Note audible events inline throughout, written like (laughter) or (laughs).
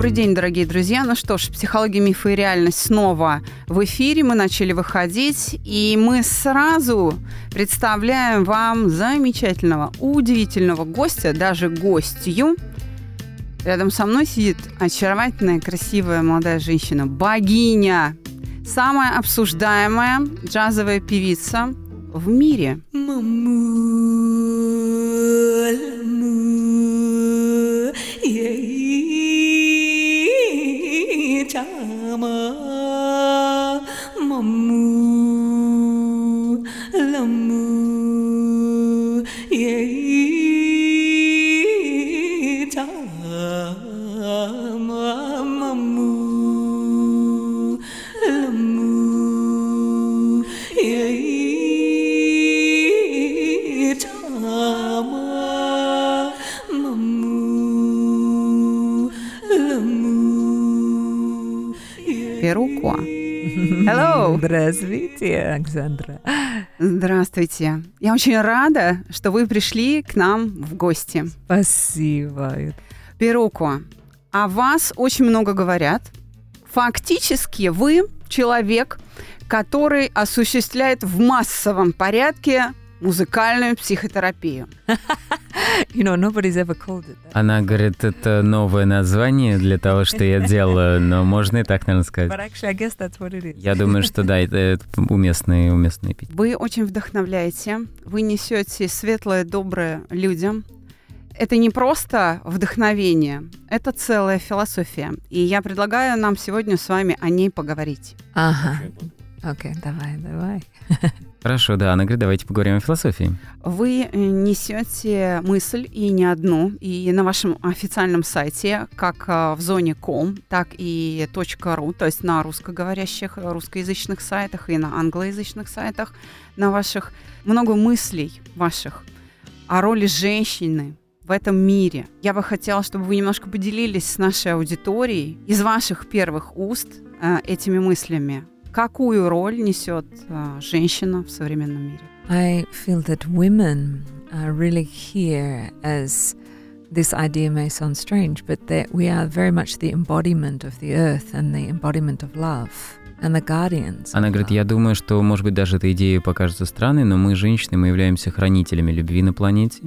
Добрый день, дорогие друзья. Ну что ж, психология, мифы и реальность снова в эфире. Мы начали выходить, и мы сразу представляем вам замечательного, удивительного гостя, даже гостью, Рядом со мной сидит очаровательная, красивая молодая женщина, богиня, самая обсуждаемая джазовая певица в мире. Перуко. Hello. Здравствуйте, Александра. Здравствуйте. Я очень рада, что вы пришли к нам в гости. Спасибо. Перуко, о вас очень много говорят. Фактически вы человек, который осуществляет в массовом порядке музыкальную психотерапию. (laughs) (laughs) You know, nobody's ever called it that. Она говорит, это новое название для того, что я делаю, но можно и так, наверное, сказать. But actually, I guess that's what it is. Я думаю, что да, это, это уместный, уместный эпитет. Вы очень вдохновляете, вы несете светлое, доброе людям. Это не просто вдохновение, это целая философия. И я предлагаю нам сегодня с вами о ней поговорить. Ага. Окей, давай, давай. (laughs) Хорошо, да, она говорит, давайте поговорим о философии. Вы э, несете мысль, и не одну, и на вашем официальном сайте, как э, в зоне ком, так и .ру, то есть на русскоговорящих, русскоязычных сайтах и на англоязычных сайтах, на ваших много мыслей ваших о роли женщины в этом мире. Я бы хотела, чтобы вы немножко поделились с нашей аудиторией из ваших первых уст э, этими мыслями. Какую роль несет э, женщина в современном мире? I feel that women are really here as this idea may sound strange, but that we are very much the embodiment of the earth and the embodiment of love and the guardians. Она говорит, я думаю, что, может быть, даже эта идея покажется странной, но мы, женщины, мы являемся хранителями любви на планете,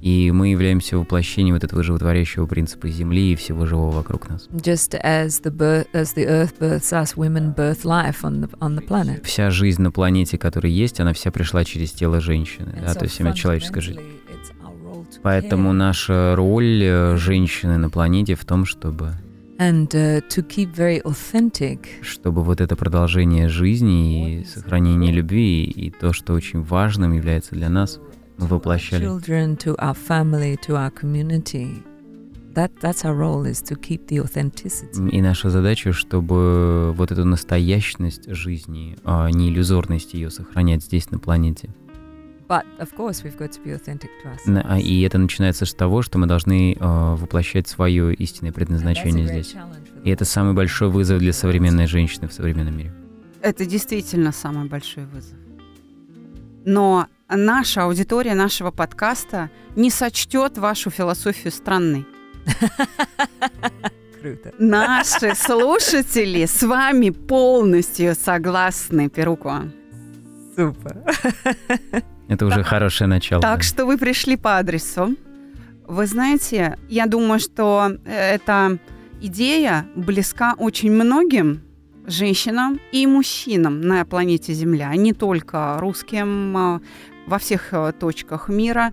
и мы являемся воплощением вот этого животворящего принципа Земли и всего живого вокруг нас. Just as the birth, as the earth births us, women birth life on the on the planet. Вся жизнь на планете, которая есть, она вся пришла через тело женщины, And да, so то есть именно человеческая жизнь. Поэтому наша роль э, женщины на планете в том, чтобы and uh, to keep very authentic чтобы вот это продолжение жизни и сохранение любви и то, что очень важным является для нас, воплощали. И наша задача, чтобы вот эту настоящность жизни, а не иллюзорность ее сохранять здесь, на планете. But of course, we've got to be authentic to us. На- а- И это начинается с того, что мы должны а, воплощать свое истинное предназначение здесь. И это самый большой вызов для современной женщины в современном мире. Это действительно самый большой вызов. Но наша аудитория нашего подкаста не сочтет вашу философию странной. (laughs) Круто. Наши (laughs) слушатели с вами полностью согласны, Перуко. Супер. (laughs) Это уже хорошее начало. Так да. что вы пришли по адресу. Вы знаете, я думаю, что э, эта идея близка очень многим женщинам и мужчинам на планете Земля, не только русским а, во всех э, точках мира.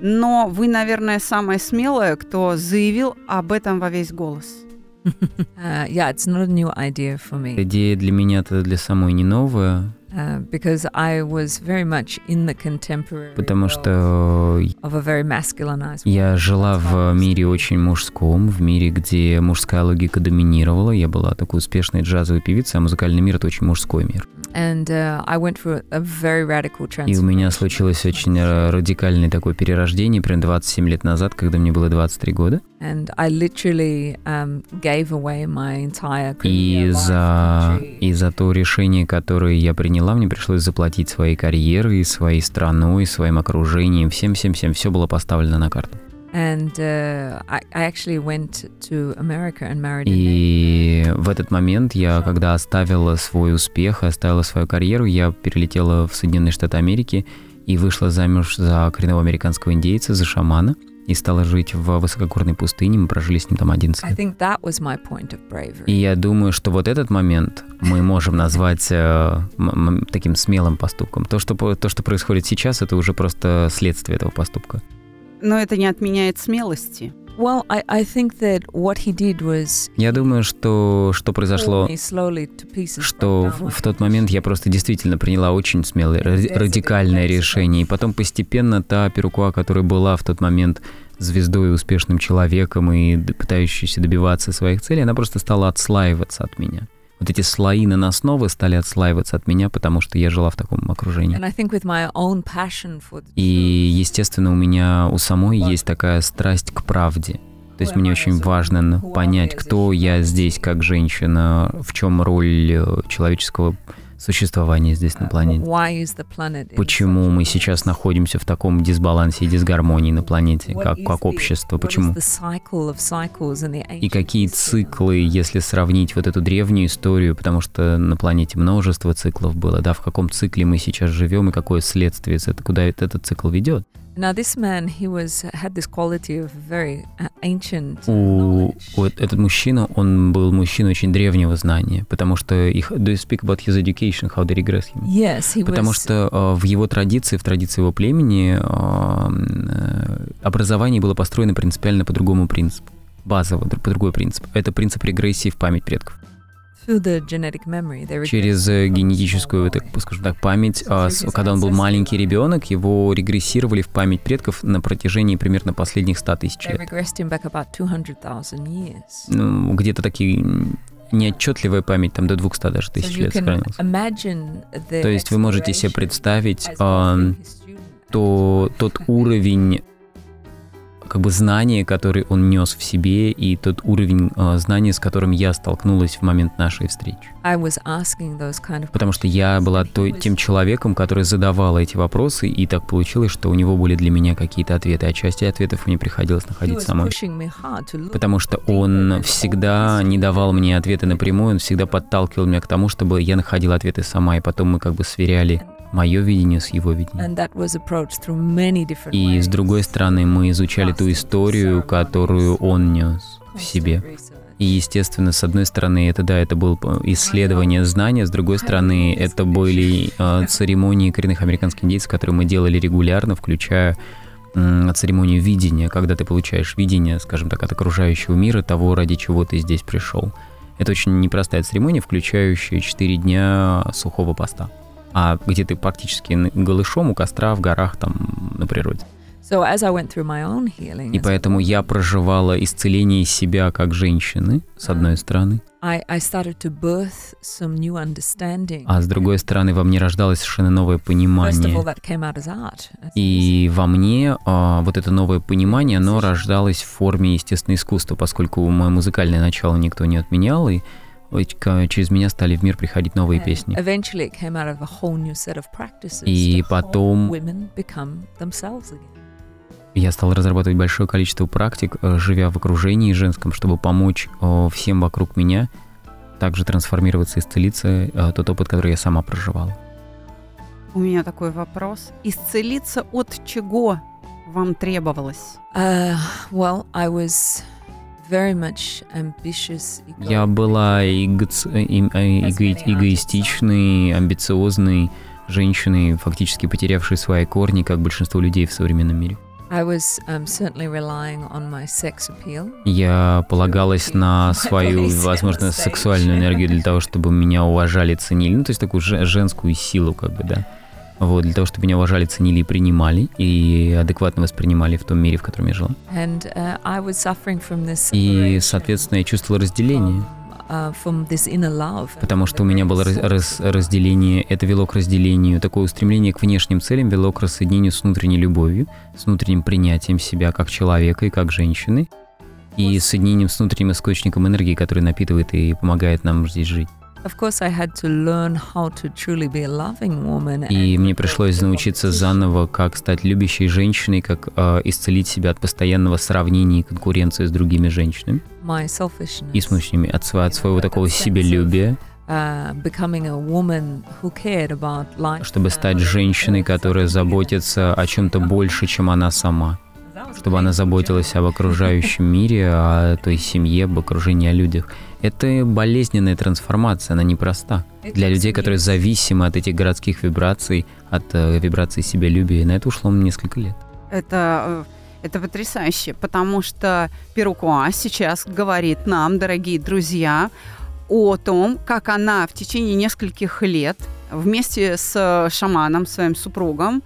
Но вы, наверное, самая смелая, кто заявил об этом во весь голос. (laughs) Uh, yeah, it's not a new idea for me. Идея для меня-то для самой не новая. Because I was very much in the contemporary Потому что я жила в мире очень мужском, в мире, где мужская логика доминировала. Я была такой успешной джазовой певицей, а музыкальный мир — это очень мужской мир. And uh, I went through a very radical И у меня случилось очень радикальное такое перерождение, примерно 27 лет назад, когда мне было 23 года. And I literally um, И за, и за то решение, которое я приняла, мне пришлось заплатить своей карьерой, своей страной, своим окружением, всем-всем-всем. Все было поставлено на карту. And uh, I, I actually went to America and married. И в этот момент я, когда оставила свой успех, оставила свою карьеру, я перелетела в Соединенные Штаты Америки и вышла замуж за коренного американского индейца, за шамана, и стала жить в высокогорной пустыне. Мы прожили с ним там 11 I лет. think that was my point of bravery. И я думаю, что вот этот момент мы можем назвать э, м- м- таким смелым поступком. То что, то, что происходит сейчас, это уже просто следствие этого поступка. Но это не отменяет смелости. Well, I, I think that what he did was Я думаю, что, что произошло, что в, в тот момент я просто действительно приняла очень смелое, ради- радикальное решение. И потом постепенно та Перукуа, которая была в тот момент звездой успешным человеком и пытающейся добиваться своих целей, она просто стала отслаиваться от меня. Вот эти слои наносновы стали отслаиваться от меня, потому что я жила в таком окружении. The И, естественно, у меня у самой есть такая страсть к правде. То есть мне очень важно понять, кто я здесь как женщина, в чем роль э, человеческого существования здесь на планете. planet in Почему мы сейчас находимся в таком дисбалансе и дисгармонии на планете, как, как общество? Почему? И какие циклы, если сравнить вот эту древнюю историю, потому что на планете множество циклов было, да, в каком цикле мы сейчас живем и какое следствие, куда этот цикл ведет? Now this man, he was had this quality of very uh, ancient у, эт- этот мужчина, он был мужчиной очень древнего знания, потому что их do you speak about his education, how they regress him? Yes, he Потому was. что э, в его традиции, в традиции его племени э, образование было построено принципиально по другому принципу, базово, по другой принцип. Это принцип регрессии в память предков. Через э, генетическую, так, скажем так, память, а, когда он был маленький ребенок, его регрессировали в память предков на протяжении примерно последних 100 тысяч лет. regressed him back about 200,000 years. ну, где-то такие неотчетливая память, там до 200 даже тысяч лет сохранилась. То есть вы можете себе представить student. то, тот уровень как бы знания, который он нес в себе, и тот уровень а, знания, с которым я столкнулась в момент нашей встречи. Kind of Потому что я была той, тем человеком, который задавал эти вопросы, и так получилось, что у него были для меня какие-то ответы, а части ответов мне приходилось находить самой. Потому что он всегда не давал мне ответы напрямую, он всегда подталкивал меня к тому, чтобы я находила ответы сама, и потом мы как бы сверяли мое видение с его видением. И с другой стороны, мы изучали ту историю, которую он нес в себе. И, естественно, с одной стороны, это да, это было исследование знания, с другой стороны, это были э, церемонии коренных американских индейцев, которые мы делали регулярно, включая м, церемонию видения, когда ты получаешь видение, скажем так, от окружающего мира, того, ради чего ты здесь пришел. Это очень непростая церемония, включающая 4 дня сухого поста. А где ты практически голышом у костра в горах, там, на природе. И поэтому я проживала исцеление себя как женщины, с одной стороны, а с другой стороны во мне рождалось совершенно новое понимание. И во мне а, вот это новое понимание, оно рождалось в форме естественного искусства, поскольку мое музыкальное начало никто не отменял, и через меня стали в мир приходить новые песни. И потом-. Я стал разрабатывать большое количество практик, э, живя в окружении женском, чтобы помочь э, всем вокруг меня также трансформироваться, исцелиться, э, тот опыт, который я сама проживала. У меня такой вопрос. Исцелиться от чего вам требовалось? Uh, well, I was. Я была эгоц- э, э, эго- эгоистичной, амбициозной женщиной, фактически потерявшей свои корни, как большинство людей в современном мире. Um, Я полагалась (laughs) на свою, возможно, сексуальную энергию для того, чтобы меня уважали, ценили. Ну, то есть такую женскую силу, как бы, да. Вот, для того, чтобы меня уважали, ценили и принимали, и адекватно воспринимали в том мире, в котором я жила. And, uh, и, соответственно, я чувствовала разделение. Uh, Потому что у меня было раз, раз, разделение, это вело к разделению, такое устремление к внешним целям вело к рассоединению с внутренней любовью, с внутренним принятием себя как человека и как женщины, и соединением с внутренним источником энергии, который напитывает и помогает нам здесь жить. И мне пришлось научиться заново, как стать любящей женщиной, как э, исцелить себя от постоянного сравнения и конкуренции с другими женщинами. И с мужчинами, от, от своего такого себелюбия. Uh, чтобы стать женщиной, которая заботится о чем-то больше, чем она сама. Чтобы она заботилась об окружающем мире, о той семье, об окружении, о людях. Это болезненная трансформация, она непроста. Для людей, которые зависимы от этих городских вибраций, от э, вибраций себялюбия, на это ушло несколько лет. Это, э, это потрясающе, потому что Перукуа сейчас говорит нам, дорогие друзья, о том, как она в течение нескольких лет вместе с шаманом, своим супругом,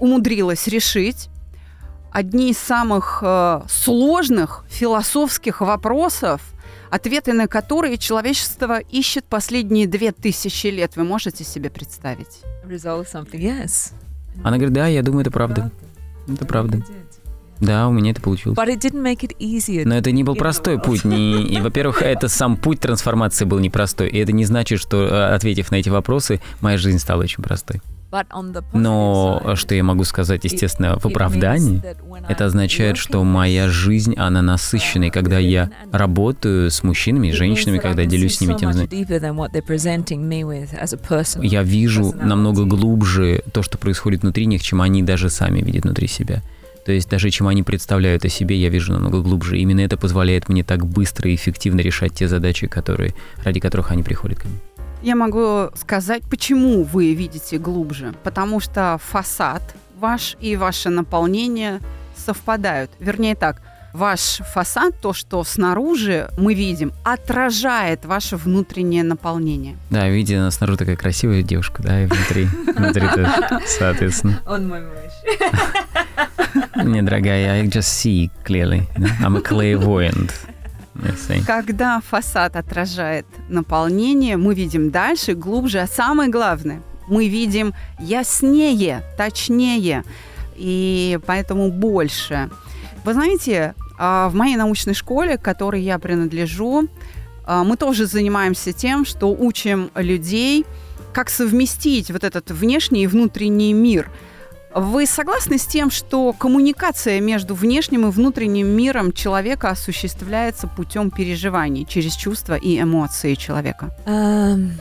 умудрилась решить одни из самых э, сложных философских вопросов – ответы на которые человечество ищет последние две тысячи лет. Вы можете себе представить? Она говорит, да, я думаю, это правда. Это правда. Да, у меня это получилось. Но это не был простой путь. Не, и, во-первых, это сам путь трансформации был непростой. И это не значит, что, э, ответив на эти вопросы, моя жизнь стала очень простой. Но что я могу сказать, естественно, в оправдании, это означает, что моя жизнь, она насыщенная, когда я работаю с мужчинами, с женщинами, когда делюсь с ними тем, я вижу намного глубже то, что происходит внутри них, чем они даже сами видят внутри себя. То есть даже чем они представляют о себе, я вижу намного глубже. Именно это позволяет мне так быстро и эффективно решать те задачи, которые, ради которых они приходят ко мне. Я могу сказать, почему вы видите глубже. Потому что фасад ваш и ваше наполнение совпадают. Вернее так, ваш фасад, то, что снаружи мы видим, отражает ваше внутреннее наполнение. Да, видите, она снаружи такая красивая девушка, да, и внутри, внутри тоже, соответственно. Он мой муж. Не, дорогая, I just see clearly. I'm a clairvoyant. Когда фасад отражает наполнение, мы видим дальше, глубже, а самое главное, мы видим яснее, точнее, и поэтому больше. Вы знаете, а, в моей научной школе, к которой я принадлежу, а, мы тоже занимаемся тем, что учим людей, как совместить вот этот внешний и внутренний мир – вы согласны с тем, что коммуникация между внешним и внутренним миром человека осуществляется путем переживаний, через чувства и эмоции человека? Um,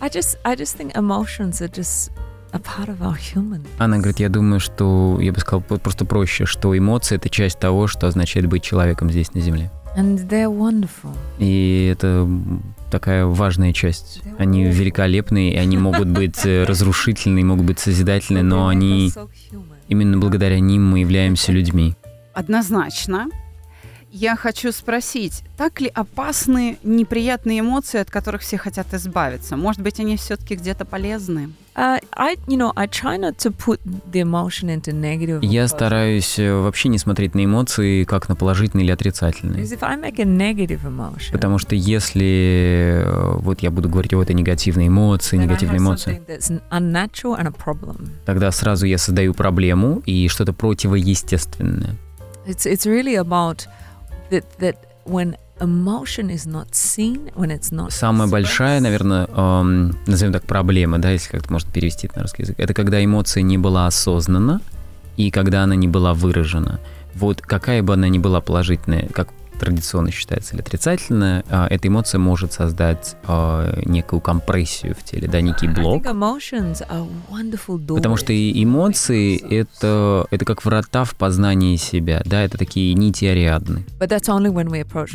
I just, I just think emotions are just a part of our human. Она говорит, я думаю, что, я бы сказал просто проще, что эмоции — это часть того, что означает быть человеком здесь на Земле. And they're wonderful. И это такая важная часть. Они великолепные, и они могут быть э, (laughs) разрушительные, могут быть созидательные, но они именно благодаря ним мы являемся людьми. Однозначно. Я хочу спросить, так ли опасны неприятные эмоции, от которых все хотят избавиться? Может быть, они все-таки где-то полезны? Я стараюсь э, вообще не смотреть на эмоции как на положительные или отрицательные. Потому что если э, вот я буду говорить о этой негативной эмоции, негативной эмоции, тогда сразу я создаю проблему и что-то противоестественное. It's, it's really about that, that when Самая большая, наверное, эм, назовем так, проблема, да, если как-то можно перевести это на русский язык, это когда эмоция не была осознана и когда она не была выражена. Вот какая бы она ни была положительная, как традиционно считается или отрицательная, а, эта эмоция может создать а, некую компрессию в теле, да, некий блок. Потому что эмоции это, это как врата в познании себя, да, это такие нити Ариадны.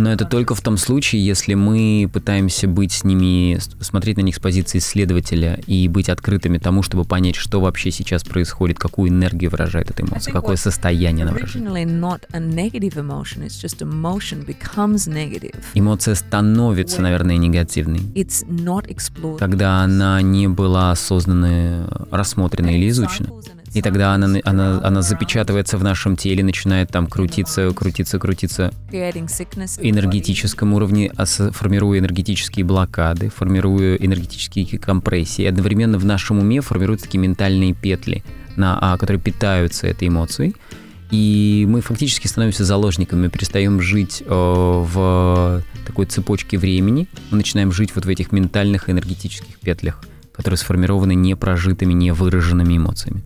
Но это только в том случае, если мы пытаемся быть с ними, смотреть на них с позиции исследователя и быть открытыми тому, чтобы понять, что вообще сейчас происходит, какую энергию выражает эта эмоция, какое состояние она выражает. Эмоция становится, наверное, негативной. Когда она не была осознанно рассмотрена или изучена. И тогда она, она, она запечатывается в нашем теле, начинает там крутиться, крутиться, крутиться энергетическом уровне, формируя энергетические блокады, формируя энергетические компрессии. Одновременно в нашем уме формируются такие ментальные петли, на, а, которые питаются этой эмоцией. И мы фактически становимся заложниками, перестаем жить э, в такой цепочке времени, мы начинаем жить вот в этих ментальных энергетических петлях, которые сформированы непрожитыми, невыраженными эмоциями.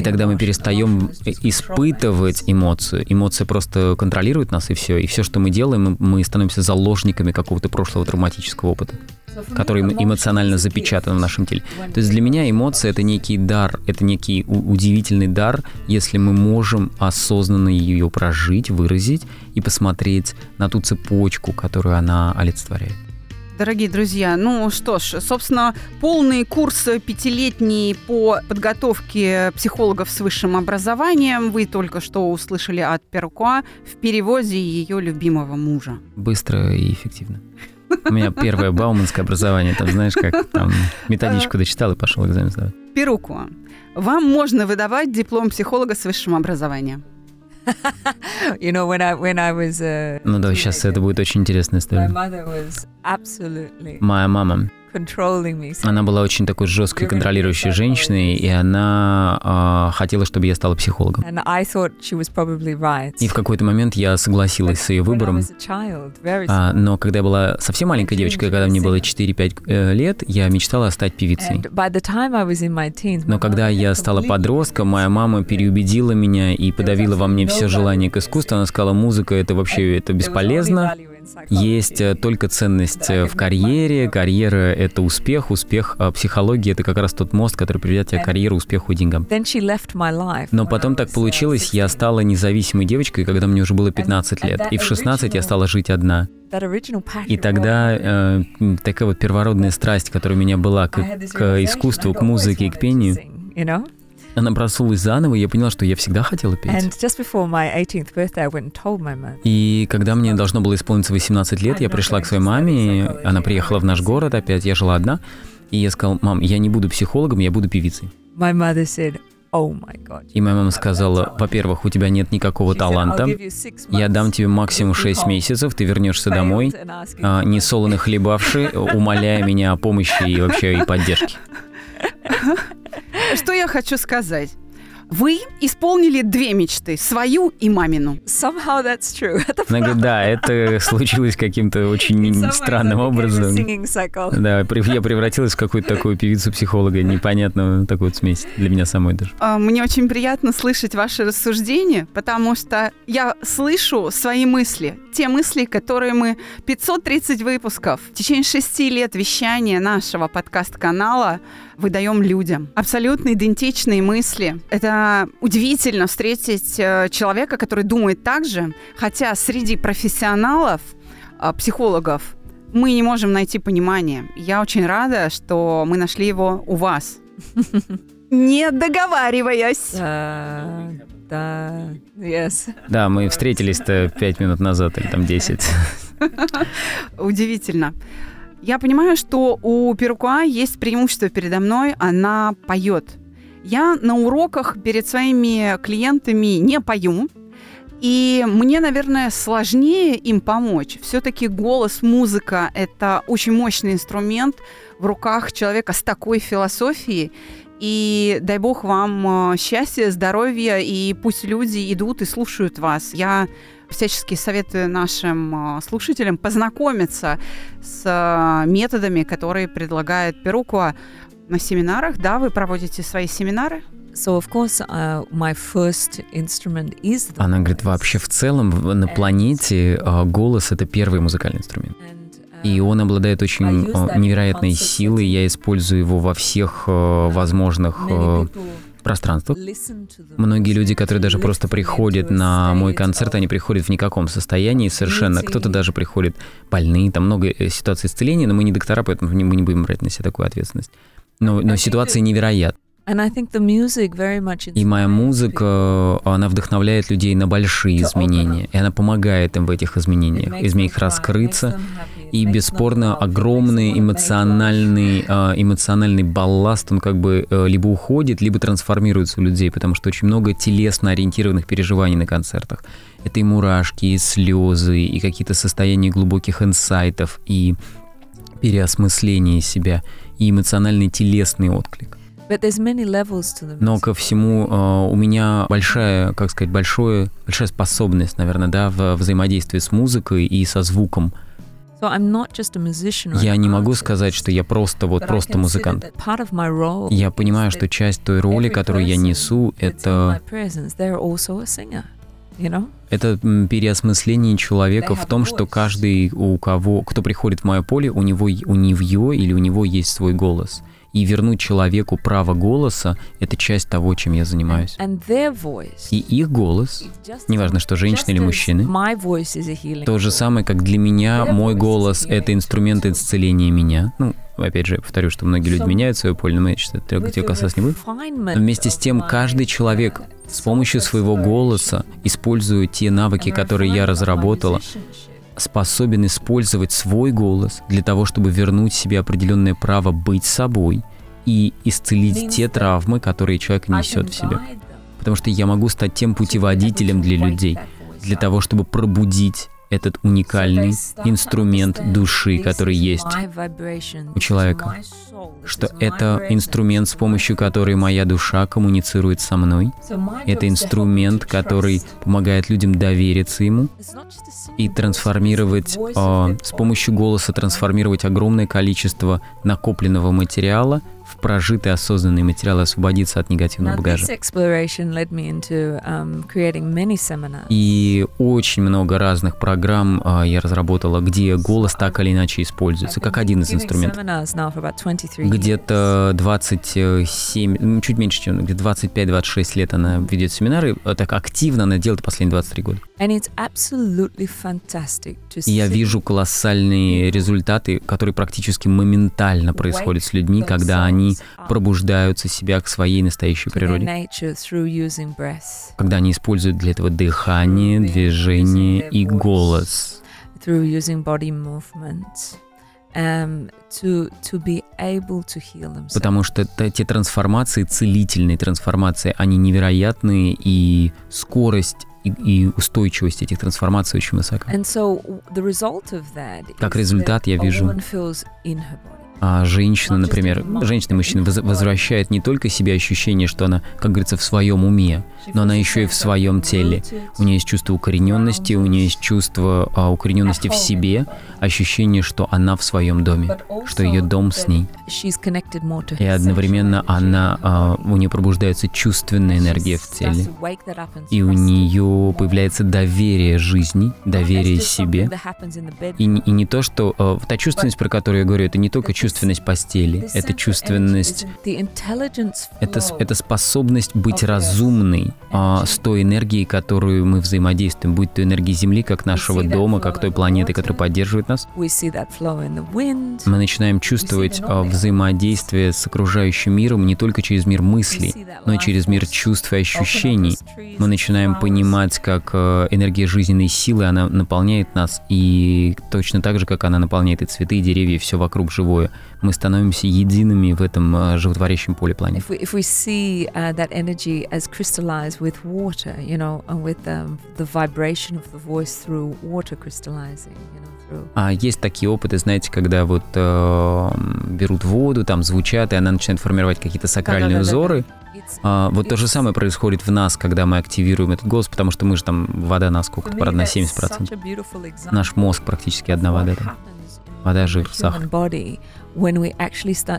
И тогда мы перестаем испытывать эмоцию. Эмоция просто контролирует нас, и все. И все, что мы делаем, мы становимся заложниками какого-то прошлого травматического опыта который эмоционально запечатан в нашем теле. То есть для меня эмоция это некий дар, это некий удивительный дар, если мы можем осознанно ее прожить, выразить и посмотреть на ту цепочку, которую она олицетворяет. Дорогие друзья, ну что ж, собственно, полный курс пятилетний по подготовке психологов с высшим образованием вы только что услышали от Перкуа в переводе ее любимого мужа. Быстро и эффективно. У меня первое бауманское образование, там, знаешь, как там методичку дочитал и пошел экзамен сдавать. Перукуа. Вам можно выдавать диплом психолога с высшим образованием. You know, when I when I was. Uh, ну да, сейчас это будет очень интересная история. Моя мама она была очень такой жесткой, контролирующей женщиной, и она э, хотела, чтобы я стала психологом. И в какой-то момент я согласилась с ее выбором. А, но когда я была совсем маленькой девочкой, когда мне было 4-5 э, лет, я мечтала стать певицей. Но когда я стала подростком, моя мама переубедила меня и подавила во мне все желание к искусству. Она сказала, музыка это вообще это бесполезно. Есть э, только ценность э, в карьере. Карьера — это успех. Успех а психологии — это как раз тот мост, который приведет тебя к карьере, успеху и деньгам. Но потом так получилось, я стала независимой девочкой, когда мне уже было 15 лет. И в 16 я стала жить одна. И тогда э, такая вот первородная страсть, которая у меня была к, к искусству, к музыке, к пению, она проснулась заново, и я поняла, что я всегда хотела петь. И когда мне должно было исполниться 18 лет, я пришла к своей маме, она приехала в наш город опять, я жила одна, и я сказал, мам, я не буду психологом, я буду певицей. Oh и моя мама сказала, во-первых, у тебя нет никакого таланта, я дам тебе максимум 6 месяцев, ты вернешься домой, а, не солоно хлебавший, умоляя меня о помощи и вообще и поддержке. (laughs) Что я хочу сказать? Вы исполнили две мечты, свою и мамину. Somehow that's true. (laughs) Она говорит, да, это случилось каким-то очень странным образом. Да, я превратилась в какую-то такую певицу-психолога, непонятную такую вот смесь для меня самой даже. А, мне очень приятно слышать ваши рассуждения, потому что я слышу свои мысли, те мысли, которые мы 530 выпусков в течение шести лет вещания нашего подкаст-канала выдаем людям. Абсолютно идентичные мысли. Это удивительно встретить э, человека, который думает так же, хотя среди профессионалов, э, психологов, мы не можем найти понимание. Я очень рада, что мы нашли его у вас. (laughs) Не договариваясь. Да, yes. Да, мы встретились-то пять минут назад или там десять. (laughs) Удивительно. Я понимаю, что у Перукуа есть преимущество передо мной, она поет. Я на уроках перед своими клиентами не пою, и мне, наверное, сложнее им помочь. Все-таки голос, музыка – это очень мощный инструмент в руках человека с такой философией. И дай бог вам э, счастья, здоровья, и пусть люди идут и слушают вас. Я всячески советую нашим а, слушателям познакомиться с а, методами, которые предлагает Перукуа на семинарах. Да, вы проводите свои семинары? so of course, uh, my first instrument is the Она говорит, вообще в целом на планете а, голос — это первый музыкальный инструмент. И uh, он обладает очень невероятной силой. Я использую его во всех возможных пространствах. Многие люди, которые даже просто приходят на мой концерт, они приходят в никаком состоянии совершенно. Кто-то даже приходит больные, там много э, ситуаций исцеления, но мы не доктора, поэтому мы не будем брать на себя такую ответственность. Но, но ситуация невероятна. И моя музыка, она вдохновляет людей на большие изменения. И она помогает им в этих изменениях, makes изменить them их cry, it раскрыться. И бесспорно огромный эмоциональный, а, эмоциональный балласт, он как бы э, либо уходит, либо трансформируется у людей, потому что очень много телесно ориентированных переживаний на концертах. Это и мурашки, и слезы, и какие-то состояния глубоких инсайтов, и переосмысление себя, и эмоциональный телесный отклик. Но ко всему э, у меня большая, как сказать, большое, большая способность, наверное, да, в взаимодействии с музыкой и со звуком. Я не могу сказать, что я просто вот просто музыкант. that part of my role Я is понимаю, that что часть той роли, которую я несу, это, my presence, they're also a singer, you know? это переосмысление человека в том, a что каждый, у кого, кто приходит в мое поле, у него, у нее или у него есть свой голос. И вернуть человеку право голоса — это часть того, чем я занимаюсь. И их голос, неважно, что женщины или мужчины, То же самое, как для меня мой голос — это инструмент исцеления меня. Ну, опять же, повторю, что многие люди меняют свое поле, но мы что это With тебе the касаться не refinement Вместе с тем, каждый человек uh, с помощью своего голоса, используя те навыки, которые я разработала, способен использовать свой голос для того, чтобы вернуть себе определенное право быть собой и исцелить те травмы, которые человек I несет в себе. Потому что я могу стать тем путеводителем для людей, для того, чтобы пробудить этот уникальный инструмент души, который есть у человека. Что это инструмент, с помощью которой моя душа коммуницирует со мной. Это инструмент, который помогает людям довериться ему и трансформировать, а, с помощью голоса трансформировать огромное количество накопленного материала в прожитый осознанный материал освободиться от негативного Now, багажа. um. И очень много разных программ а, я разработала, где голос так или иначе используется, как один из инструментов. seminars now for about 23 Где-то 27, ну, чуть меньше, чем где-то 25-26 лет она ведет семинары. А Так активно она делает последние 23 года. And it's absolutely fantastic to И я see вижу колоссальные результаты, которые практически моментально происходят с людьми, когда они пробуждаются себя к своей настоящей природе. Когда они используют для этого дыхание, движение и голос. um. Потому что те трансформации, целительные трансформации, они невероятные, и скорость и, и устойчивость этих трансформаций очень высока. So Как результат я вижу- А женщина, например, женщина и мужчина воз- возвращает не только себе ощущение, что она, как говорится, в своем уме, но она еще и в своем теле. У нее есть чувство укорененности, у нее есть чувство а, укорененности в себе, ощущение, что она в своем доме, что ее дом с ней. И одновременно она, а, у нее пробуждается чувственная энергия в теле. И у нее появляется доверие жизни, доверие себе. И, не- и не то, что... э, та чувственность, про которую я говорю, это не только чувственность постели, это чувственность... Это, это способность быть разумной а, с той энергией, которую мы взаимодействуем, будь то энергия Земли, как нашего дома, как той планеты, которая поддерживает нас. Мы начинаем чувствовать а, взаимодействие с окружающим миром не только через мир мыслей, но и через мир чувств и ощущений. Мы начинаем понимать, как э, энергия жизненной силы, она наполняет нас, и точно так же, как она наполняет и цветы, и деревья, и все вокруг живое. Мы становимся едиными в этом э, животворящем поле планеты. А есть такие опыты, знаете, когда вот э, берут воду, там звучат, и она начинает формировать какие-то сакральные узоры. А, вот то же самое происходит в нас, когда мы активируем этот голос, потому что мы же там вода на сколько-то, правда, на that's 70%. such a beautiful example Наш мозг практически одна вода там. Вода, жир, сахар.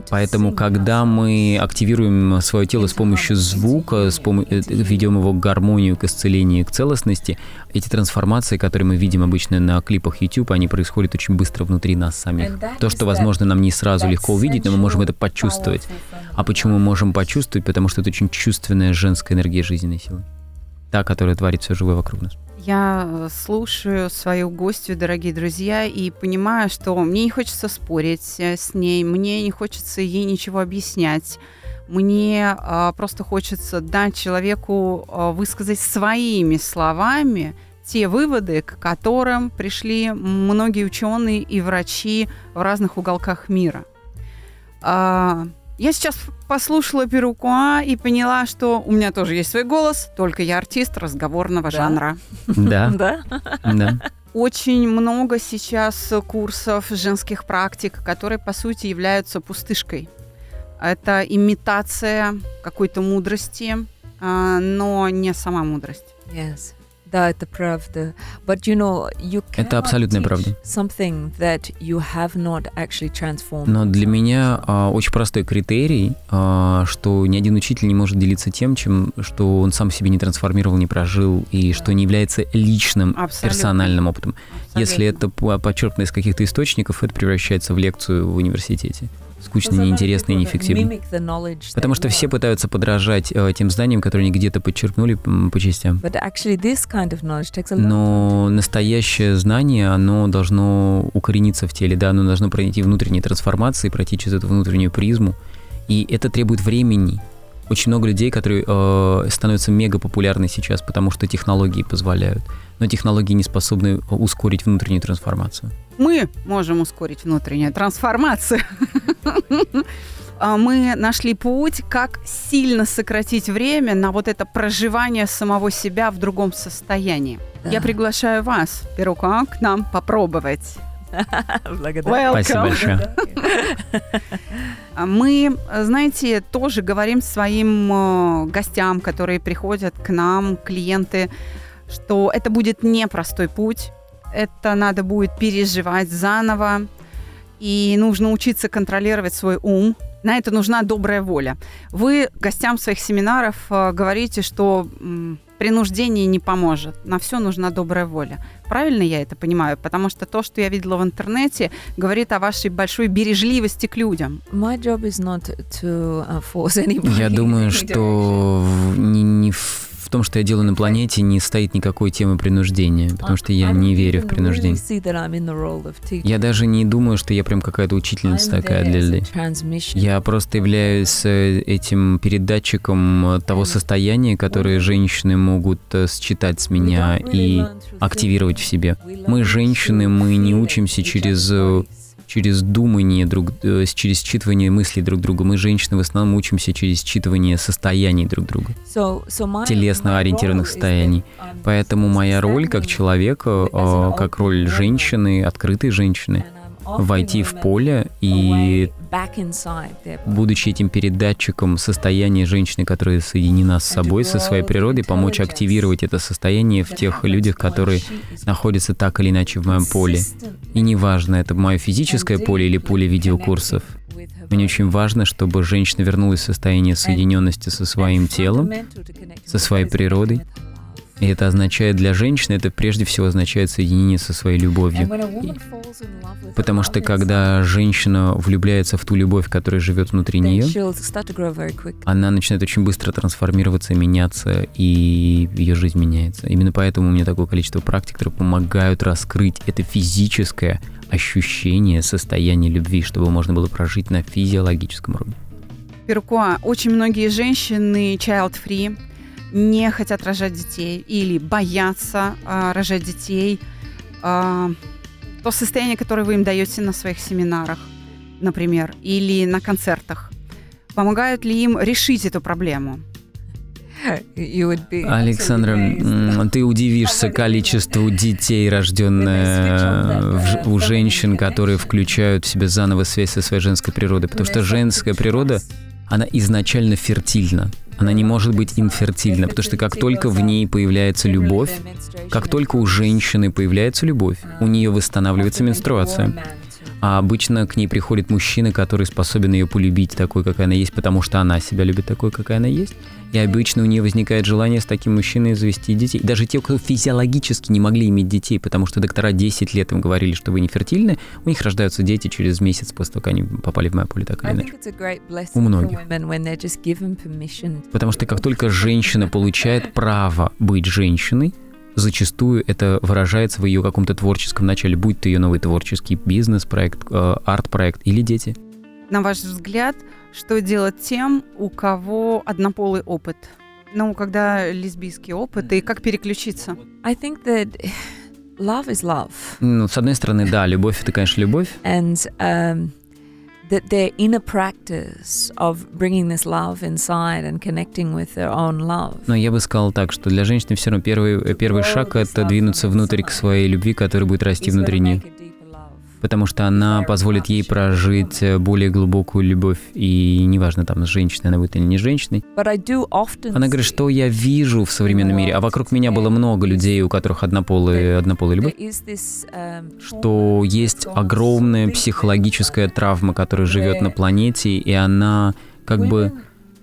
Поэтому, когда мы активируем свое тело с помощью звука, с пом... Э, ведем его к гармонию, к исцелению, к целостности, эти трансформации, которые мы видим обычно на клипах YouTube, они происходят очень быстро внутри нас самих. То, что, возможно, нам не сразу легко увидеть, но мы можем это почувствовать. А почему мы можем почувствовать? Потому что это очень чувственная женская энергия жизненной силы. Та, которая творит все живое вокруг нас. Я э, слушаю свою гостью, дорогие друзья, и понимаю, что мне не хочется спорить э, с ней, мне не хочется ей ничего объяснять. Мне а, просто хочется дать человеку а, высказать своими словами те выводы, к которым пришли многие ученые и врачи в разных уголках мира. А, я сейчас послушала Перукуа и поняла, что у меня тоже есть свой голос, только я артист разговорного да. жанра. (laughs) Да. Да. Очень много сейчас курсов женских практик, которые, по сути, являются пустышкой. Это имитация какой-то мудрости, а, но не сама мудрость. Yes. Да, это правда. But you know, you это абсолютная правда. Something that you have not actually transformed. Но для меня а, очень простой критерий, а, что ни один учитель не может делиться тем, чем, что он сам себе не трансформировал, не прожил, и что не является личным Абсолютно. персональным опытом. Абсолютно. Если это подчеркнуто из каких-то источников, это превращается в лекцию в университете скучно, неинтересно и неэффективно. Потому что все пытаются подражать э, тем знаниям, которые они где-то подчеркнули по частям. Но настоящее знание, оно должно укорениться в теле, да, оно должно пройти внутренние трансформации, пройти через эту внутреннюю призму. И это требует времени. Очень много людей, которые э, становятся мега популярны сейчас, потому что технологии позволяют. Но технологии не способны ускорить внутреннюю трансформацию мы можем ускорить внутреннюю трансформацию. А мы нашли путь, как сильно сократить время на вот это проживание самого себя в другом состоянии. Да. Я приглашаю вас, Перука, к нам попробовать. (laughs) Благодарю. Спасибо большое. А мы, знаете, тоже говорим своим э, гостям, которые приходят к нам, клиенты, что это будет непростой путь, это надо будет переживать заново, и нужно учиться контролировать свой ум. На это нужна добрая воля. Вы гостям своих семинаров э, говорите, что принуждение не поможет. На все нужна добрая воля. Правильно я это понимаю? Потому что то, что я видела в интернете, говорит о вашей большой бережливости к людям. My job is not to uh, force anybody. Я думаю, (laughs) что (laughs) не, не в в том, что я делаю на планете, не стоит никакой темы принуждения, потому что я не верю в принуждение. Я даже не думаю, что я прям какая-то учительница такая для людей. Я просто являюсь э, этим передатчиком того состояния, которое женщины могут э, считать с меня и активировать в себе. Мы женщины, мы не учимся через э, через думание друг, э, через считывание мыслей друг друга. Мы, женщины, в основном учимся через считывание состояний друг друга, so, so my, телесно ориентированных состояний. Поэтому моя роль как человека, э, как роль женщины, открытой женщины, войти в поле и, будучи этим передатчиком состояния женщины, которая соединена с собой, со своей природой, помочь активировать это состояние в тех людях, которые находятся так или иначе в моем поле. И неважно, это мое физическое поле или поле видеокурсов. Мне очень важно, чтобы женщина вернулась в состояние соединенности со своим телом, со своей природой, и это означает для женщины, это прежде всего означает соединение со своей любовью. Потому что когда женщина влюбляется в ту любовь, которая живет внутри нее, она начинает очень быстро трансформироваться, меняться, и ее жизнь меняется. Именно поэтому у меня такое количество практик, которые помогают раскрыть это физическое ощущение состояния любви, чтобы можно было прожить на физиологическом уровне. Перкуа, очень многие женщины child-free, не хотят рожать детей или боятся э, рожать детей. Э, то состояние, которое вы им даете на своих семинарах, например, или на концертах, помогают ли им решить эту проблему? Александра, ты удивишься количеству детей, рожденных у женщин, которые включают в себя заново связь со своей женской природой, потому что женская природа, она изначально фертильна она не может быть инфертильна, потому что как только в ней появляется любовь, как только у женщины появляется любовь, у нее восстанавливается менструация. А обычно к ней приходит мужчина, который способен ее полюбить такой, какая она есть, потому что она себя любит такой, какая она есть. И обычно у нее возникает желание с таким мужчиной завести детей. Даже те, кто физиологически не могли иметь детей, потому что доктора 10 лет им говорили, что вы не фертильны, у них рождаются дети через месяц после того, как они попали в мое поле, так или иначе. У многих. Потому что как только женщина получает право быть женщиной, зачастую это выражается в ее каком-то творческом начале, будь то ее новый творческий бизнес-проект, э, арт-проект или дети. На ваш взгляд, что делать тем, у кого однополый опыт? Ну, когда лесбийский опыт, и как переключиться? I think that love is love. Ну, с одной стороны, да, любовь это, конечно, любовь. And um, that their inner practice of bringing this love inside and connecting with their own love. Но я бы сказал так, что для женщины все равно первый, первый шаг — это двинуться внутрь к своей любви, которая будет расти внутри нее потому что она позволит ей прожить э, более глубокую любовь, и неважно, там, с женщиной она будет или не женщиной. Она говорит, что я вижу в современном мире, а вокруг меня было много людей, у которых однополые, однополая любовь, um, что есть огромная психологическая травма, которая живет на планете, и она как бы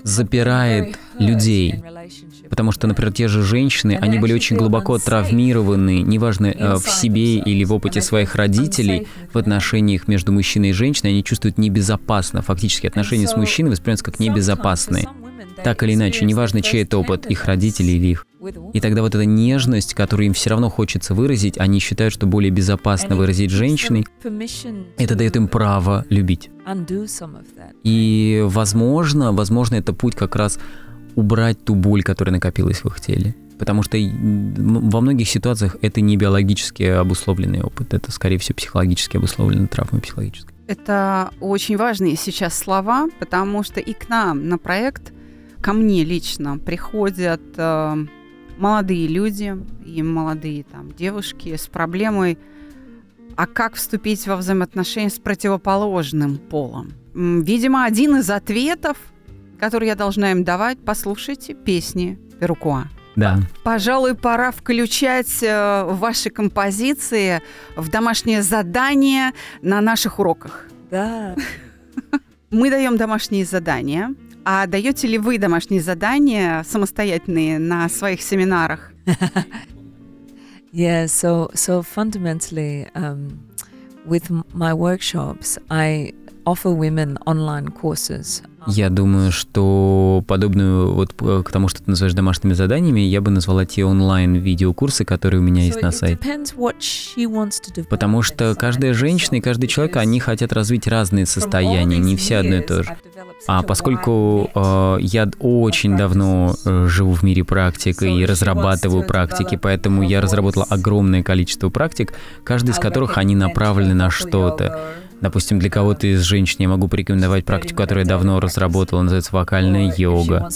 запирает людей Потому что, например, те же женщины, они были очень глубоко травмированы, неважно, э, в себе или в опыте своих родителей, в отношениях между мужчиной и женщиной, они чувствуют небезопасно. Фактически отношения с мужчиной воспринимаются как небезопасные. Так или иначе, неважно, чей это опыт, их родителей или их. И тогда вот эта нежность, которую им все равно хочется выразить, они считают, что более безопасно выразить женщиной, это дает им право любить. И, возможно, возможно, это путь как раз убрать ту боль, которая накопилась в их теле. Потому что во многих ситуациях это не биологически обусловленный опыт, это, скорее всего, психологически обусловленная травма психологическая. Это очень важные сейчас слова, потому что и к нам на проект, ко мне лично приходят э, молодые люди и молодые там девушки с проблемой, а как вступить во взаимоотношения с противоположным полом. Видимо, один из ответов – который я должна им давать, послушайте песни Перукуа. Да. Пожалуй, пора включать э, ваши композиции в домашнее задание на наших уроках. Да. (laughs) Мы даем домашние задания. А даете ли вы домашние задания самостоятельные на своих семинарах? yeah, so so fundamentally, um, with my workshops, I offer women online courses я думаю, что подобную вот к тому, что ты называешь домашними заданиями, я бы назвала те онлайн-видеокурсы, которые у меня есть на сайте. Потому что каждая женщина и каждый человек, они хотят развить разные состояния, не все одно и то же. А поскольку э, я очень давно э, живу в мире практик и разрабатываю практики, поэтому я разработала огромное количество практик, каждый из которых они направлены на что-то. Допустим, для кого-то из женщин я могу порекомендовать практику, которую я давно разработала, называется вокальная йога.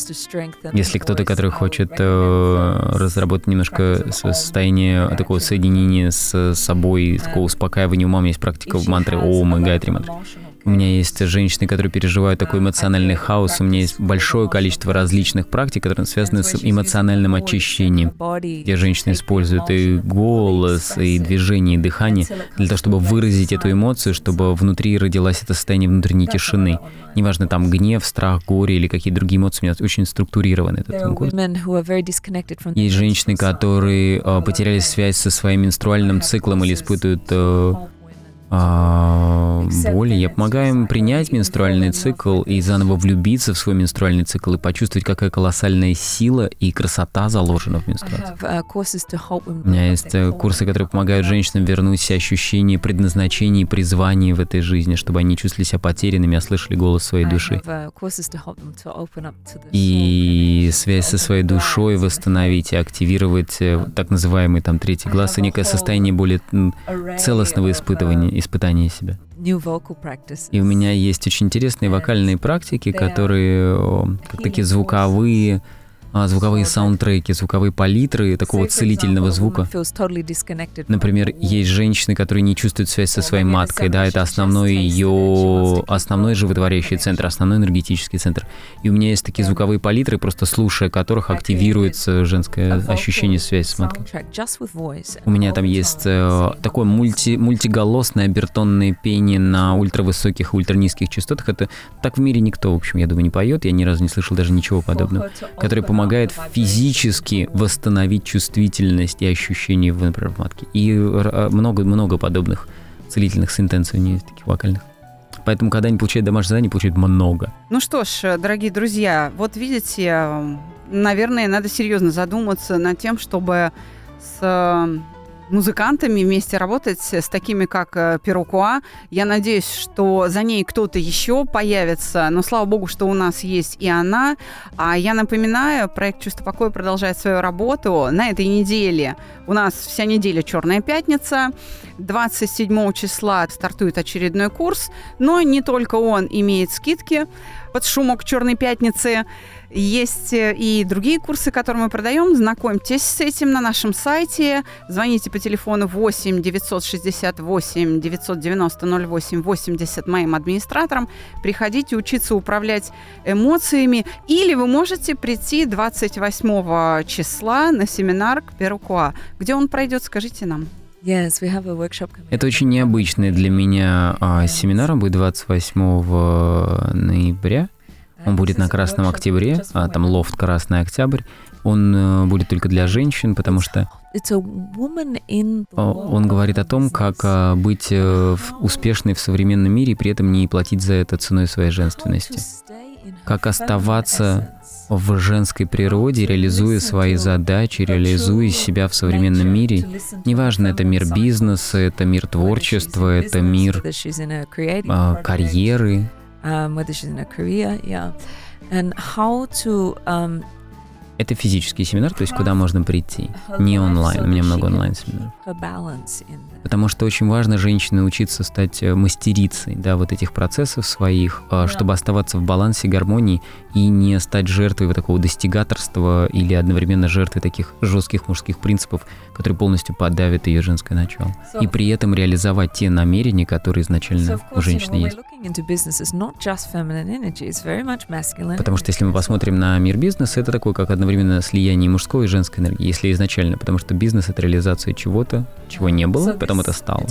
Если кто-то, который хочет э, разработать немножко состояние такого соединения с собой, такого успокаивания ума, у меня есть практика мантры Ом и Гайтри мантры. У меня есть женщины, которые переживают такой эмоциональный хаос. У меня есть большое количество различных практик, которые связаны с эмоциональным очищением, где женщины используют и голос, и движение, и дыхание для того, чтобы выразить эту эмоцию, чтобы внутри родилось это состояние внутренней тишины. Неважно, там гнев, страх, горе или какие другие эмоции, у меня очень структурированы этот курс. Есть женщины, которые э, потеряли связь со своим менструальным циклом или испытывают а, боли. Я помогаю им принять менструальный цикл и заново влюбиться в свой менструальный цикл и почувствовать, какая колоссальная сила и красота заложена в менструации. Uh, У меня есть э, курсы, которые помогают женщинам вернуть ощущение предназначения и призвания в этой жизни, чтобы они чувствовали себя потерянными, а слышали голос своей души. Uh, и связь со своей душой восстановить и активировать э, так называемый там третий глаз и некое состояние более целостного испытывания испытание себя. И у меня есть очень интересные вокальные практики, которые как такие звуковые, звуковые саундтреки, звуковые палитры такого целительного звука. Например, есть женщины, которые не чувствуют связь со своей маткой, да, это основной ее, основной животворящий центр, основной энергетический центр. И у меня есть такие звуковые палитры, просто слушая которых активируется женское ощущение связи с маткой. У меня там есть э, такое мульти, мультиголосное обертонное пение на ультравысоких и ультранизких частотах. Это так в мире никто, в общем, я думаю, не поет. Я ни разу не слышал даже ничего подобного. Который помогает помогает физически восстановить чувствительность и ощущение, например, в матке. И много-много а, подобных целительных сентенций у нее таких вокальных. Поэтому, когда они получают домашнее задание, получают много. Ну что ж, дорогие друзья, вот видите, наверное, надо серьезно задуматься над тем, чтобы с музыкантами вместе работать, с такими как э, Перукуа. Я надеюсь, что за ней кто-то еще появится, но слава богу, что у нас есть и она. А я напоминаю, проект «Чувство покоя» продолжает свою работу. На этой неделе у нас вся неделя «Черная пятница». 27 числа стартует очередной курс, но не только он имеет скидки под шумок «Черной пятницы». Есть э, и другие курсы, которые мы продаем. Знакомьтесь с этим на нашем сайте. Звоните по телефону 8 968 990 08 80 моим администраторам. Приходите учиться управлять эмоциями. Или вы можете прийти 28 числа на семинар к Перукуа. Где он пройдет, скажите нам. Yes, we have a workshop Это очень необычный для меня а, семинар. Он будет 28 ноября. Он будет на Красном Октябре, а там лофт Красный Октябрь. Он э, будет только для женщин, потому что он говорит о том, как а, быть э, успешной в современном мире и при этом не платить за это ценой своей женственности. Как оставаться в женской природе, реализуя свои задачи, реализуя себя в современном мире. Неважно, это мир бизнеса, это мир творчества, это мир э, карьеры, whether she's in a career, yeah, and how to um, Это физический семинар, то есть куда можно прийти, не онлайн. У меня много онлайн семинаров. Потому что очень важно женщине научиться стать э, мастерицей, да, вот этих процессов своих, а, чтобы оставаться в балансе, гармонии и не стать жертвой вот такого достигаторства или одновременно жертвой таких жестких мужских принципов, которые полностью подавят ее женское начало. И при этом реализовать те намерения, которые изначально у женщины есть. Потому что если мы посмотрим на мир бизнеса, это такой как одно одновременно слияние мужской и женской энергии, если изначально, потому что бизнес — это реализация чего-то, чего не было, потом это стало.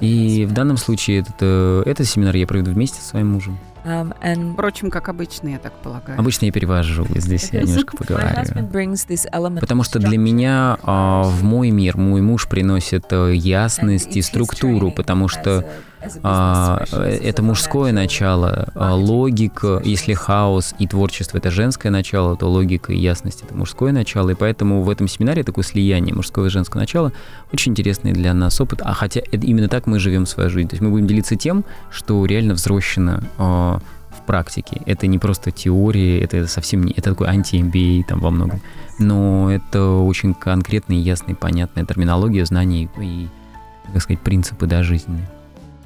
И в данном случае этот, э, этот семинар я проведу вместе со своим мужем. Um, and... Впрочем, как обычно, я так полагаю. Обычно я перевожу, здесь я немножко (laughs) поговорю. Потому что для меня а, в мой мир мой муж приносит э, ясность и структуру, потому что а, это мужское начало, а, логика, если хаос и творчество это женское начало, то логика и ясность это мужское начало, и поэтому в этом семинаре такое слияние мужского и женского начала очень интересный для нас опыт, а хотя это, именно так мы живем свою жизнь, то есть мы будем делиться тем, что реально взрощено а, в практике. Это не просто теория, это совсем не, это такой анти-MBA там во многом, но это очень конкретная, ясная, понятная терминология, знания и, так сказать, принципы да, жизненные.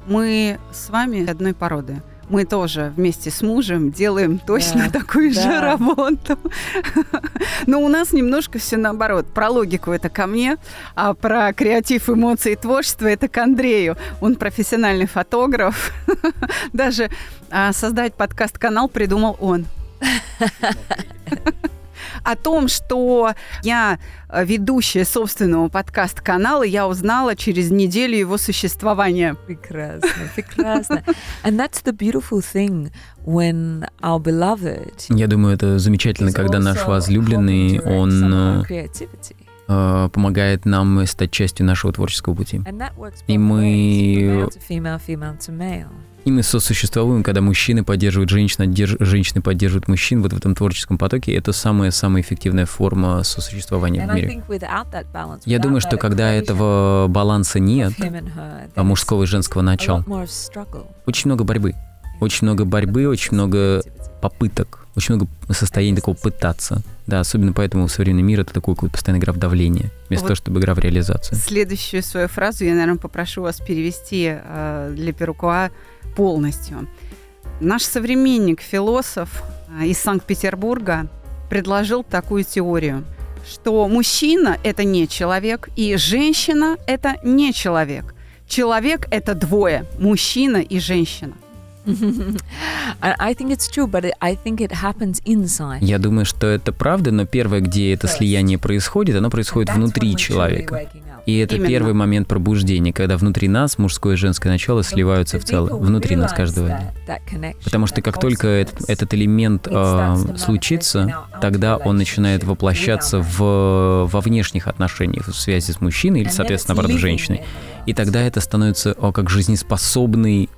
Мы с вами одной породы. Мы тоже вместе с мужем делаем точно да, такую да. же работу. Но у нас немножко все наоборот. Про логику это ко мне, а про креатив, эмоции и творчество это к Андрею. Он профессиональный фотограф. Даже а, создать подкаст-канал придумал он. (laughs) О том, что я э, ведущая собственного подкаст-канала, я узнала через неделю его существования. Прекрасно, прекрасно. And that's the beautiful thing when our beloved Я думаю, это замечательно, когда наш возлюбленный, он э, э, помогает нам стать частью нашего творческого пути. И мы и мы сосуществуем, когда мужчины поддерживают женщин, держ... женщины поддерживают мужчин вот в этом творческом потоке. Это самая-самая эффективная форма сосуществования в мире. Я думаю, что когда этого баланса нет, а мужского и женского начала, очень много борьбы. Очень много борьбы, очень много попыток, очень много состояний такого пытаться. Да, особенно поэтому в современный мир это такой какой постоянная игра в давление, вместо вот того, чтобы игра в реализацию. Следующую свою фразу я, наверное, попрошу вас перевести э, для Перукуа полностью. Наш современник, философ э, из Санкт-Петербурга предложил такую теорию, что мужчина – это не человек, и женщина – это не человек. Человек – это двое – мужчина и женщина. (laughs) I think it's true, but I think it happens inside. Я думаю, что это правда, но первое, где это слияние происходит, оно происходит внутри человека. И это Именно. первый момент пробуждения, когда внутри нас мужское и женское начало сливаются в целое, внутри нас каждого. Потому что как только эт- этот элемент э, случится, тогда он начинает воплощаться в, во внешних отношениях, в связи с мужчиной или, соответственно, наоборот, с женщиной. И тогда это становится о, как жизнеспособный,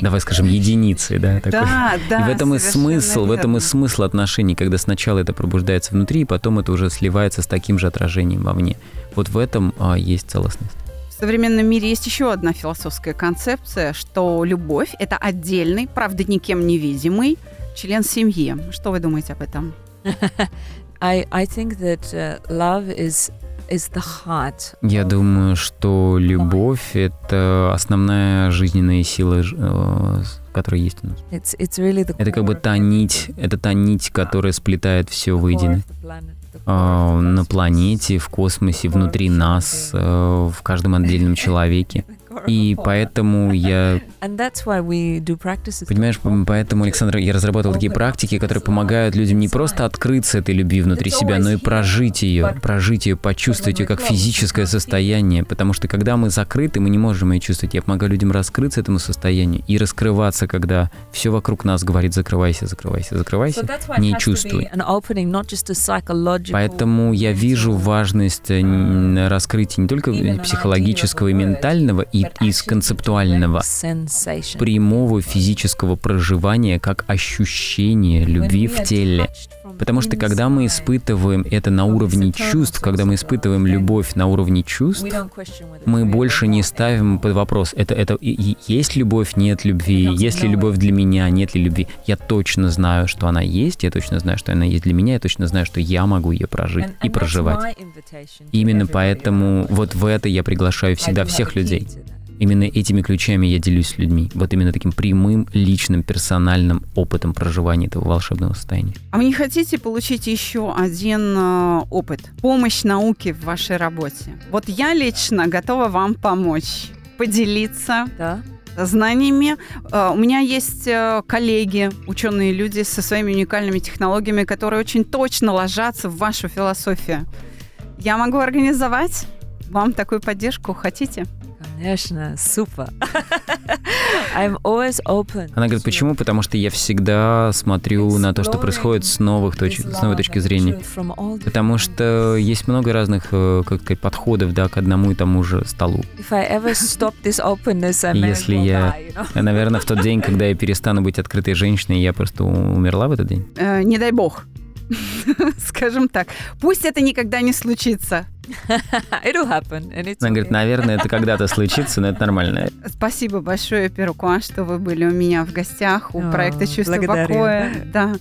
давай скажем, единицей, да, такой. Да, да. И в этом и смысл, в этом и верно. смысл отношений, когда сначала это пробуждается внутри, и потом это уже сливается с таким же отражением вовне. Вот в этом есть целостность. В современном мире есть еще одна философская концепция, что любовь – это отдельный, правда, никем не видимый член семьи. Что вы думаете об этом? (laughs) I, I think that uh, love is is the heart. Я думаю, что любовь — это основная жизненная сила, э, которая есть у нас. It's it's really the Это как бы та нить, это та нить, которая сплетает все воедино. Of На планете, в космосе, внутри нас, э, в каждом отдельном человеке. И поэтому я. (laughs) Понимаешь, поэтому, Александр, я разработал такие практики, которые помогают людям не просто открыться этой любви внутри себя, но и прожить ее, прожить ее, почувствовать ее как физическое состояние, потому что когда мы закрыты, мы не можем ее чувствовать. Я помогаю людям раскрыться этому состоянию и раскрываться, когда все вокруг нас говорит «закрывайся, закрывайся, закрывайся», не чувствуй. Поэтому я вижу важность э, н- раскрытия не только психологического и ментального, и из концептуального, прямого физического проживания как ощущение любви в теле. Потому что когда мы испытываем это на уровне чувств, когда мы испытываем любовь на уровне чувств, мы больше не ставим под вопрос, это, это есть любовь, нет любви, есть ли любовь для меня, нет ли любви. Я точно знаю, что она есть, я точно знаю, что она есть для меня, я точно знаю, что я могу ее прожить и проживать. Именно поэтому вот в это я приглашаю всегда всех людей. Именно этими ключами я делюсь с людьми. Вот именно таким прямым, личным, персональным опытом проживания этого волшебного состояния. А вы не хотите получить еще один э, опыт? Помощь науке в вашей работе. Вот я лично готова вам помочь, поделиться Да. знаниями. Э, У меня есть э, коллеги, ученые люди со своими уникальными технологиями, которые очень точно ложатся в вашу философию. Я могу организовать вам такую поддержку. Хотите? Конечно, супер. (laughs) I'm always open. Она говорит, почему? Потому что я всегда смотрю на то, что происходит с новых точек, с новой точки зрения. Потому что есть много разных, э, как сказать, подходов, да, к одному и тому же столу. Если я- Наверное, в тот день, когда я перестану быть открытой женщиной, я просто умерла в этот день. Э, не дай бог. (laughs) Скажем так. Пусть это никогда не случится. (laughs) It'll happen, and it's Она говорит, okay. наверное, это когда-то (laughs) случится, но это нормально. Спасибо большое, Перукуан, что вы были у меня в гостях у О, проекта «Чувство благодарю. покоя». Да.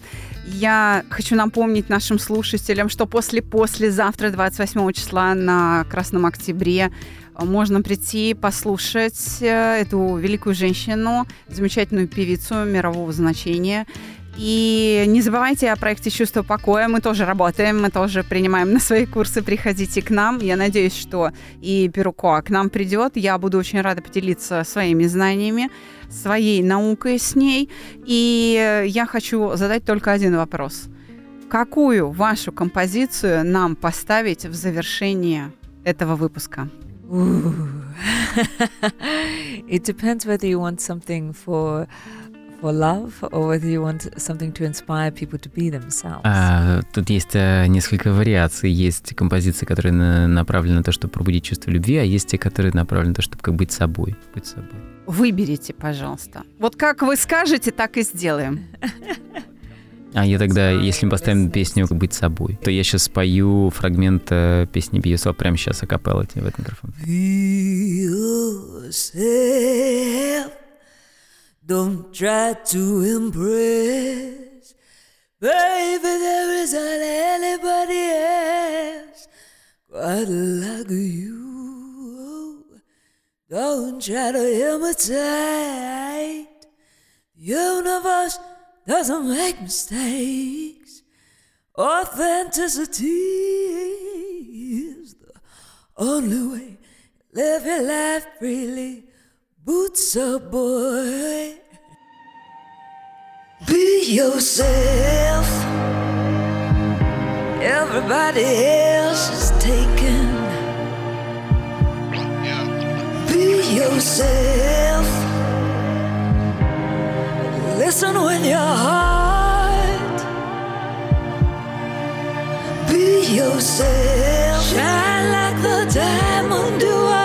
Я хочу напомнить нашим слушателям, что после-послезавтра, 28 числа на Красном Октябре, можно прийти послушать э, эту великую женщину, замечательную певицу мирового значения. И не забывайте о проекте «Чувство покоя». Мы тоже работаем, мы тоже принимаем на свои курсы. Приходите к нам. Я надеюсь, что и Перукоа к нам придет. Я буду очень рада поделиться своими знаниями, своей наукой с ней. И я хочу задать только один вопрос. Какую вашу композицию нам поставить в завершение этого выпуска? (laughs) It depends whether you want something for for love or whether you want something to inspire people to be themselves. А, тут есть э, несколько вариаций. Есть композиции, которые на- направлены на то, чтобы пробудить чувство любви, а есть те, которые направлены на то, чтобы как быть собой. Быть собой. Выберите, пожалуйста. Вот как вы скажете, так и сделаем. А я тогда, если мы поставим песню «Быть собой», то я сейчас спою фрагмент э, песни Бьюсов прямо сейчас акапелла тебе в этот микрофон. Don't try to impress. Baby, there isn't anybody else quite like you. Don't try to imitate. The universe doesn't make mistakes. Authenticity is the only way. Live your life freely. Boots up, boy. Be yourself. Everybody else is taken. Be yourself. Listen with your heart. Be yourself. Shine like the diamond do I.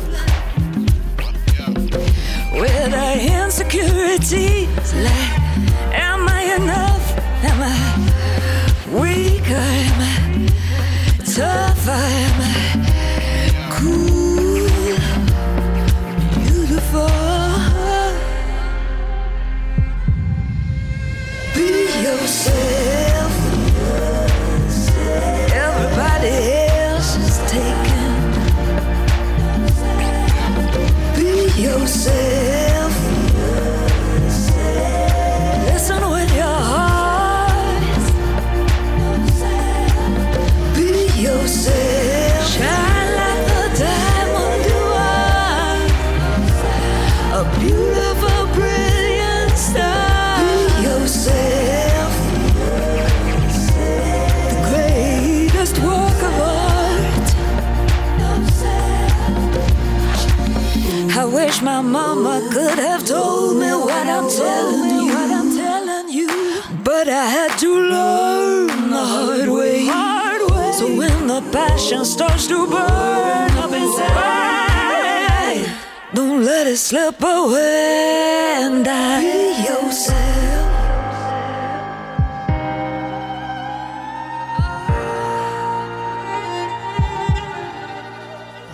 With their insecurities, like, am I enough? Am I weak? Am I tough? Mama could have told me what I'm telling you. What I'm telling you. But I had to learn the hard way. Hard way. So when the passion starts to burn up inside, don't let it slip away and die. Be yourself.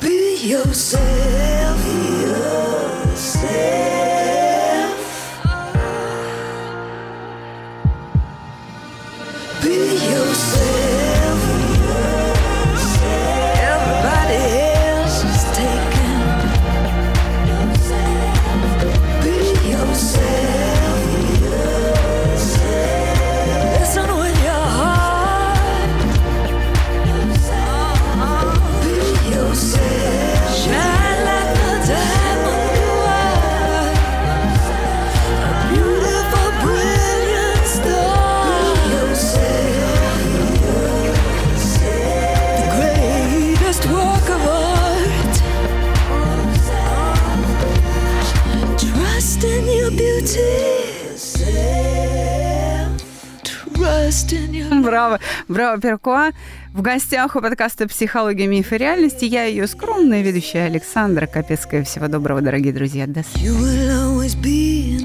Be yourself. Браво, браво, Перкуа. В гостях у подкаста «Психология, миф и реальности» я ее скромная ведущая Александра Капецкая. Всего доброго, дорогие друзья. До свидания.